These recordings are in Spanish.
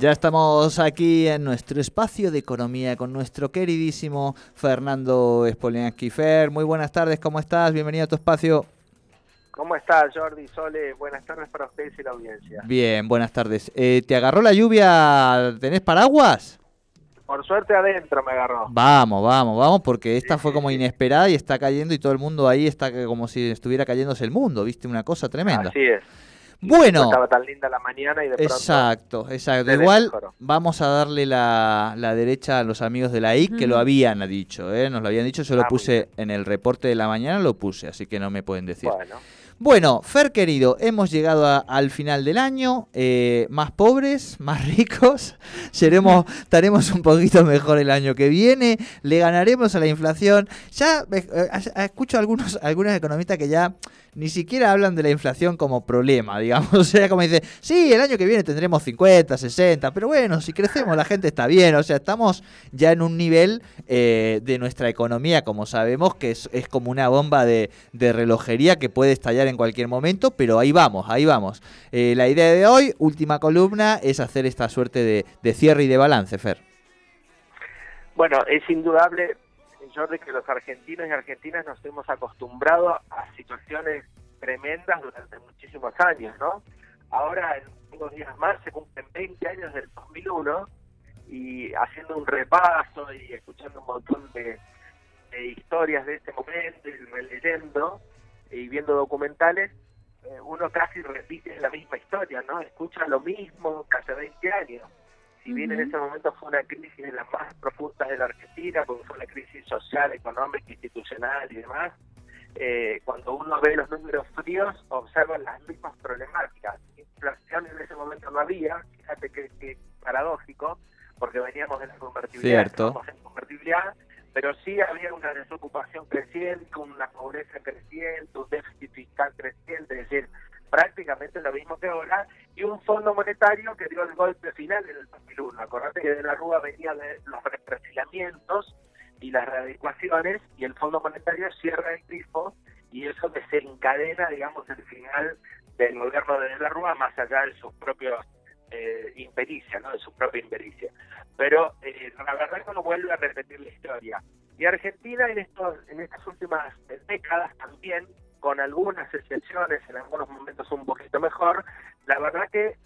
Ya estamos aquí en nuestro espacio de economía con nuestro queridísimo Fernando Spoliansky. Fer, muy buenas tardes, ¿cómo estás? Bienvenido a tu espacio. ¿Cómo estás, Jordi Sole? Buenas tardes para ustedes y la audiencia. Bien, buenas tardes. Eh, ¿Te agarró la lluvia? ¿Tenés paraguas? Por suerte adentro me agarró. Vamos, vamos, vamos, porque esta fue como inesperada y está cayendo y todo el mundo ahí está como si estuviera cayéndose el mundo, ¿viste? Una cosa tremenda. Así es. Bueno. Estaba tan linda la mañana y de pronto Exacto, exacto. Igual vamos a darle la, la derecha a los amigos de la IC que lo habían dicho, ¿eh? nos lo habían dicho, yo lo Ah, puse en el reporte de la mañana, lo puse, así que no me pueden decir. Bueno, Bueno, Fer querido, hemos llegado a- al final del año, eh, más pobres, más ricos, seremos, estaremos un poquito mejor el año que viene, le ganaremos a la inflación. Ya eh, eh, escucho a algunos, algunos economistas que ya ni siquiera hablan de la inflación como problema, digamos, o sea, como dice, sí, el año que viene tendremos 50, 60, pero bueno, si crecemos la gente está bien, o sea, estamos ya en un nivel eh, de nuestra economía, como sabemos, que es, es como una bomba de, de relojería que puede estallar en cualquier momento, pero ahí vamos, ahí vamos. Eh, la idea de hoy, última columna, es hacer esta suerte de, de cierre y de balance, Fer. bueno, es indudable, Jordi, que los argentinos y argentinas nos hemos acostumbrado a situaciones tremendas durante muchísimos años, ¿no? Ahora, en unos días más, se cumplen 20 años del 2001 y haciendo un repaso y escuchando un montón de, de historias de este momento y releyendo y viendo documentales, eh, uno casi repite la misma historia, ¿no? Escucha lo mismo que hace 20 años. Si bien en ese momento fue una crisis de las más profundas de la Argentina, porque fue una crisis social, económica, institucional y demás, eh, cuando uno ve los números fríos, observa las mismas problemáticas. Inflación en ese momento no había, fíjate que, que paradójico, porque veníamos de la convertibilidad, Cierto. en convertibilidad, pero sí había una desocupación creciente, una pobreza creciente, un déficit fiscal creciente, es decir, prácticamente lo mismo que ahora, y un fondo monetario que dio el golpe final en el 2001. Acordate que de la Rúa venía de los represiliamientos y las readecuaciones, y el fondo monetario cierra el grifo, y eso desencadena, digamos, el final del gobierno de, de la Rúa, más allá de sus propios eh, impericia, ¿no? de su propia impericia. Pero eh, la verdad que uno vuelve a repetir la historia. Y Argentina en, estos, en estas últimas décadas también, con algunas excepciones, en algunos momentos un poquito mejor, la verdad que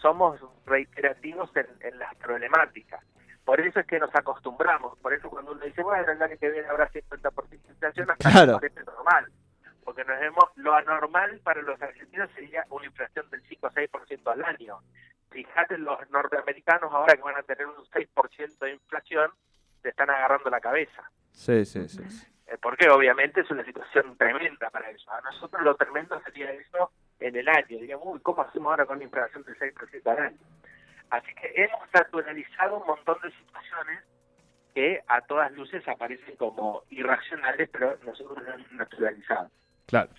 somos reiterativos en, en las problemáticas. Por eso es que nos acostumbramos. Por eso cuando uno dice, bueno, el año que viene habrá 50% de inflación, hasta Claro. parece normal. Porque nos vemos, lo anormal para los argentinos sería una inflación del 5 o 6% al año. Fíjate, los norteamericanos ahora que van a tener un 6% de inflación, se están agarrando la cabeza. Sí, sí, sí. Eh, porque obviamente es una situación tremenda para ellos. A nosotros lo tremendo sería eso en el año. Diríamos, uy, ¿cómo hacemos ahora con una inflación del 6% al año? Así que hemos naturalizado un montón de situaciones que a todas luces aparecen como irracionales, pero nosotros lo hemos naturalizado. Claro.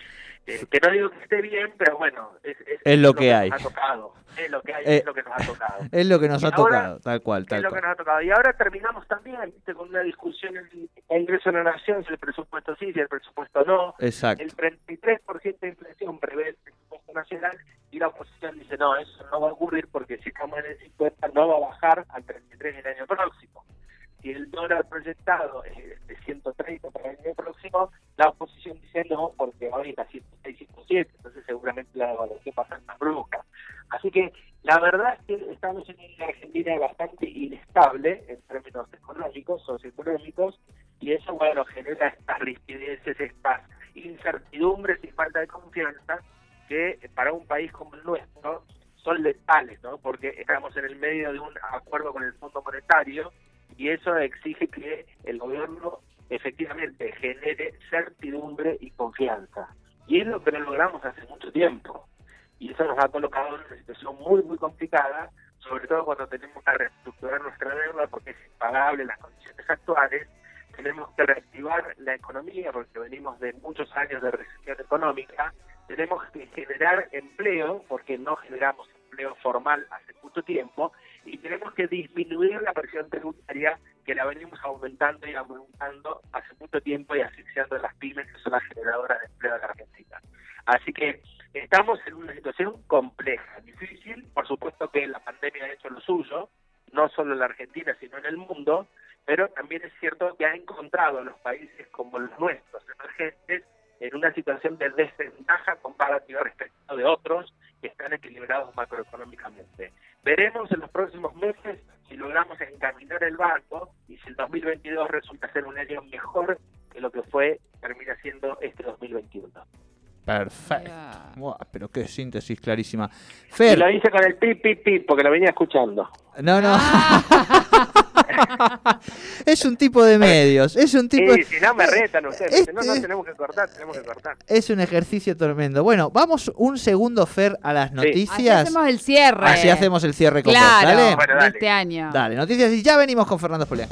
Que no digo que esté bien, pero bueno, es, Es lo que hay. nos ha tocado. Es lo que hay, Eh, es lo que nos ha tocado. Es lo que nos Y ha ahora, tocado, tal cual, es tal lo que cual. nos ha tocado. Y ahora terminamos también ¿viste? con una discusión en el Congreso de la Nación si el presupuesto sí, si el presupuesto no. Exacto. El 33% de inflación prevé el presupuesto nacional y la oposición dice no, eso no va a ocurrir porque si estamos en el 50 no va a bajar al 33 el año próximo. Si el dólar proyectado es de 130 para el año próximo, la oposición dice no porque hoy está 106, 107, entonces seguramente la devaluación va a ser más brusca. Así que la verdad es que estamos en una Argentina bastante inestable en términos económicos, socioeconómicos, y eso, bueno, genera estas rispideces, estas incertidumbres y falta de confianza que para un país como el nuestro son letales, ¿no? Porque estamos en el medio de un acuerdo con el Fondo Monetario y eso exige que el gobierno efectivamente genere certidumbre y confianza. Y es lo que no logramos hace mucho tiempo. Y eso nos ha colocado en una situación muy, muy complicada sobre todo cuando tenemos que reestructurar nuestra deuda porque es impagable las condiciones actuales, tenemos que reactivar la economía porque venimos de muchos años de recesión económica, tenemos que generar empleo porque no generamos empleo formal hace mucho tiempo y tenemos que disminuir la presión tributaria que la venimos aumentando y aumentando hace mucho tiempo y asfixiando a las pymes que son las generadoras de empleo de la Argentina. Así que estamos en una situación compleja, difícil, por supuesto que la pandemia ha hecho lo suyo, no solo en la Argentina, sino en el mundo, pero también es cierto que ha encontrado a los países como los nuestros, emergentes, en una situación de desventaja comparativa respecto de otros que están equilibrados macroeconómicamente. Veremos en los próximos meses si logramos encaminar el banco y si el 2022 resulta ser un año mejor que lo que fue, termina siendo este 2021. Perfecto. pero qué síntesis clarísima. Fer. Y lo hice con el pip, pip, pip, porque lo venía escuchando. No, no. es un tipo de medios. Es un tipo. Sí, si no me retan ustedes. no, no, tenemos que cortar, tenemos que cortar. Es un ejercicio tremendo. Bueno, vamos un segundo, Fer, a las noticias. Así hacemos el cierre. Así hacemos el cierre con claro, ¿dale? Bueno, dale. este año. Dale, noticias y ya venimos con Fernando Spolea.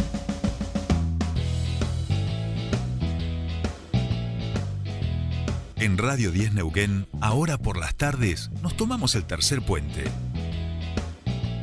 En Radio 10 Neuquén, ahora por las tardes, nos tomamos el tercer puente.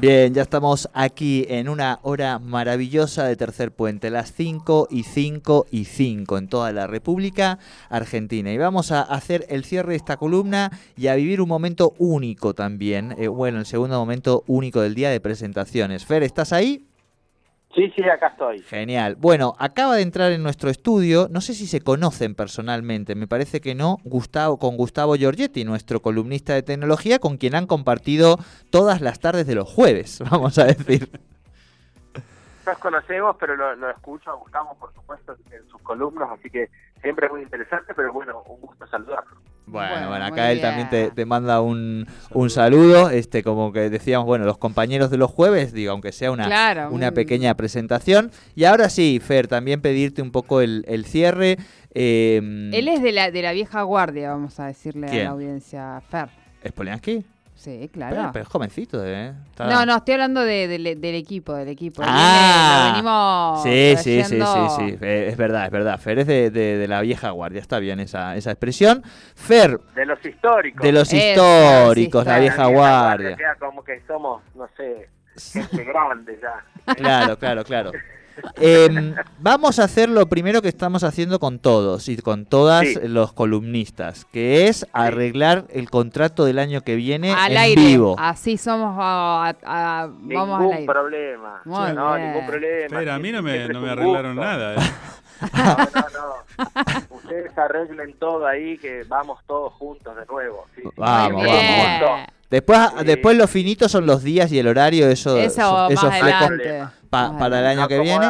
Bien, ya estamos aquí en una hora maravillosa de Tercer Puente, las 5 y 5 y 5 en toda la República Argentina. Y vamos a hacer el cierre de esta columna y a vivir un momento único también. Eh, bueno, el segundo momento único del día de presentaciones. Fer, ¿estás ahí? Sí, sí, acá estoy. Genial. Bueno, acaba de entrar en nuestro estudio, no sé si se conocen personalmente, me parece que no, Gustavo, con Gustavo Giorgetti, nuestro columnista de tecnología, con quien han compartido todas las tardes de los jueves, vamos a decir. Nos conocemos, pero lo, lo escucho a Gustavo, por supuesto, en sus columnas, así que siempre es muy interesante, pero bueno, un gusto saludarlo. Bueno, bueno, acá él también te, manda un, un, saludo, este como que decíamos, bueno, los compañeros de los jueves, digo, aunque sea una, una pequeña presentación. Y ahora sí, Fer, también pedirte un poco el, el cierre. Em, él es de la, de la vieja guardia, vamos a decirle a la audiencia, Fer. ¿Es Poliansky? Sí, claro. Pero, es jovencito, ¿eh? No, no, estoy hablando de, del equipo, del equipo. Ah, venimos sí, sí, sí, sí, sí, eh, es verdad, es verdad. Fer es de, de, la vieja guardia, está bien esa, esa expresión. Fer. De los históricos. De los históricos, la vieja, guardia. como que somos, no sé, gente grande ya. Claro, claro, claro. Em, vamos a hacer lo primero que estamos haciendo con todos y con todas los columnistas, que es arreglar el contrato del año que viene al en aire. vivo. Así somos a, vamos ningún problema. no, ningún problema. Pero a mí no me, no me arreglaron nada. ¿eh? No, no, no. Ustedes arreglen todo ahí, que vamos todos juntos de nuevo. Vamos, vamos. Después, después los finitos son los días y el horario, eso, eso, eso para el año que viene.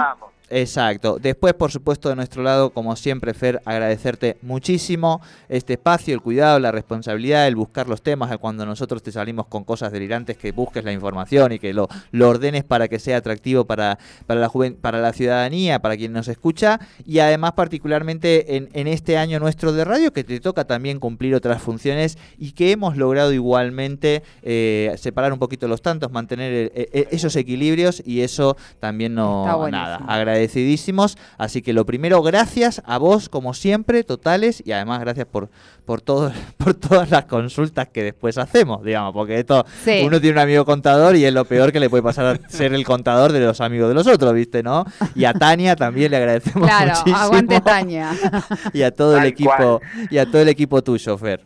Exacto. Después, por supuesto, de nuestro lado, como siempre, Fer, agradecerte muchísimo este espacio, el cuidado, la responsabilidad, el buscar los temas, cuando nosotros te salimos con cosas delirantes, que busques la información y que lo, lo ordenes para que sea atractivo para, para, la para la ciudadanía, para quien nos escucha, y además particularmente en, en este año nuestro de radio, que te toca también cumplir otras funciones y que hemos logrado igualmente eh, separar un poquito los tantos, mantener esos equilibrios y eso también no nada. Agradecidísimos. Así que lo primero, gracias a vos, como siempre, totales, y además gracias por, por, todo, por todas las consultas que después hacemos, digamos, porque esto uno tiene un amigo contador y es lo peor que le puede pasar a ser el contador de los amigos de los otros, ¿viste? ¿No? Y a Tania también le agradecemos claro, muchísimo. aguante Tania. y a todo el equipo, y a todo el equipo tuyo, Fer.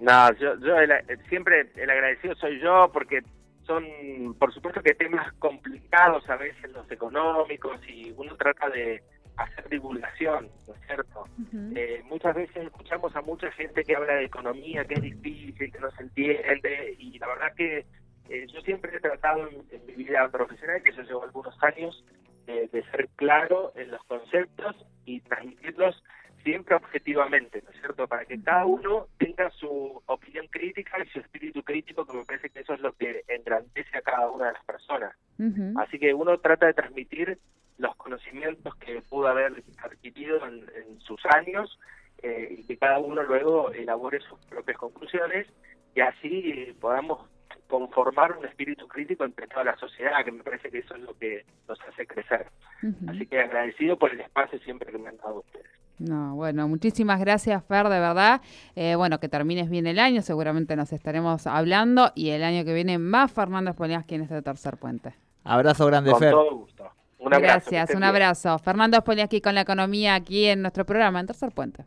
No, yo, yo siempre el agradecido soy yo porque son, por supuesto que temas complicados a veces los económicos y uno trata de, hacer divulgación, ¿no es cierto? Eh, muchas veces escuchamos a mucha gente que habla de economía, que es difícil, que no se entiende, y la verdad que eh, yo siempre he tratado en, mi vida profesional, que eso llevo algunos años, de ser claro en los conceptos y transmitirlos siempre objetivamente, ¿no es cierto? Para que cada uno tenga su opinión crítica y su espíritu crítico, que me parece que eso es lo que engrandece a cada una de las personas. Así que uno trata de transmitir los conocimientos que pudo haber adquirido en, sus años eh, y que cada uno luego elabore sus propias conclusiones y así podamos conformar un espíritu crítico entre toda la sociedad, que me parece que eso es lo que nos hace crecer. Así que agradecido por el espacio siempre que me han dado ustedes. No, bueno, muchísimas gracias Fer, de verdad. Eh, bueno, que termines bien el año, seguramente nos estaremos hablando y el año que viene más Fernando Spoliaski en este tercer puente. Abrazo grande, Fer. Con todo gusto. Un abrazo, gracias, un abrazo. Fernando Spoliaski con la economía aquí en nuestro programa, en Tercer Puente.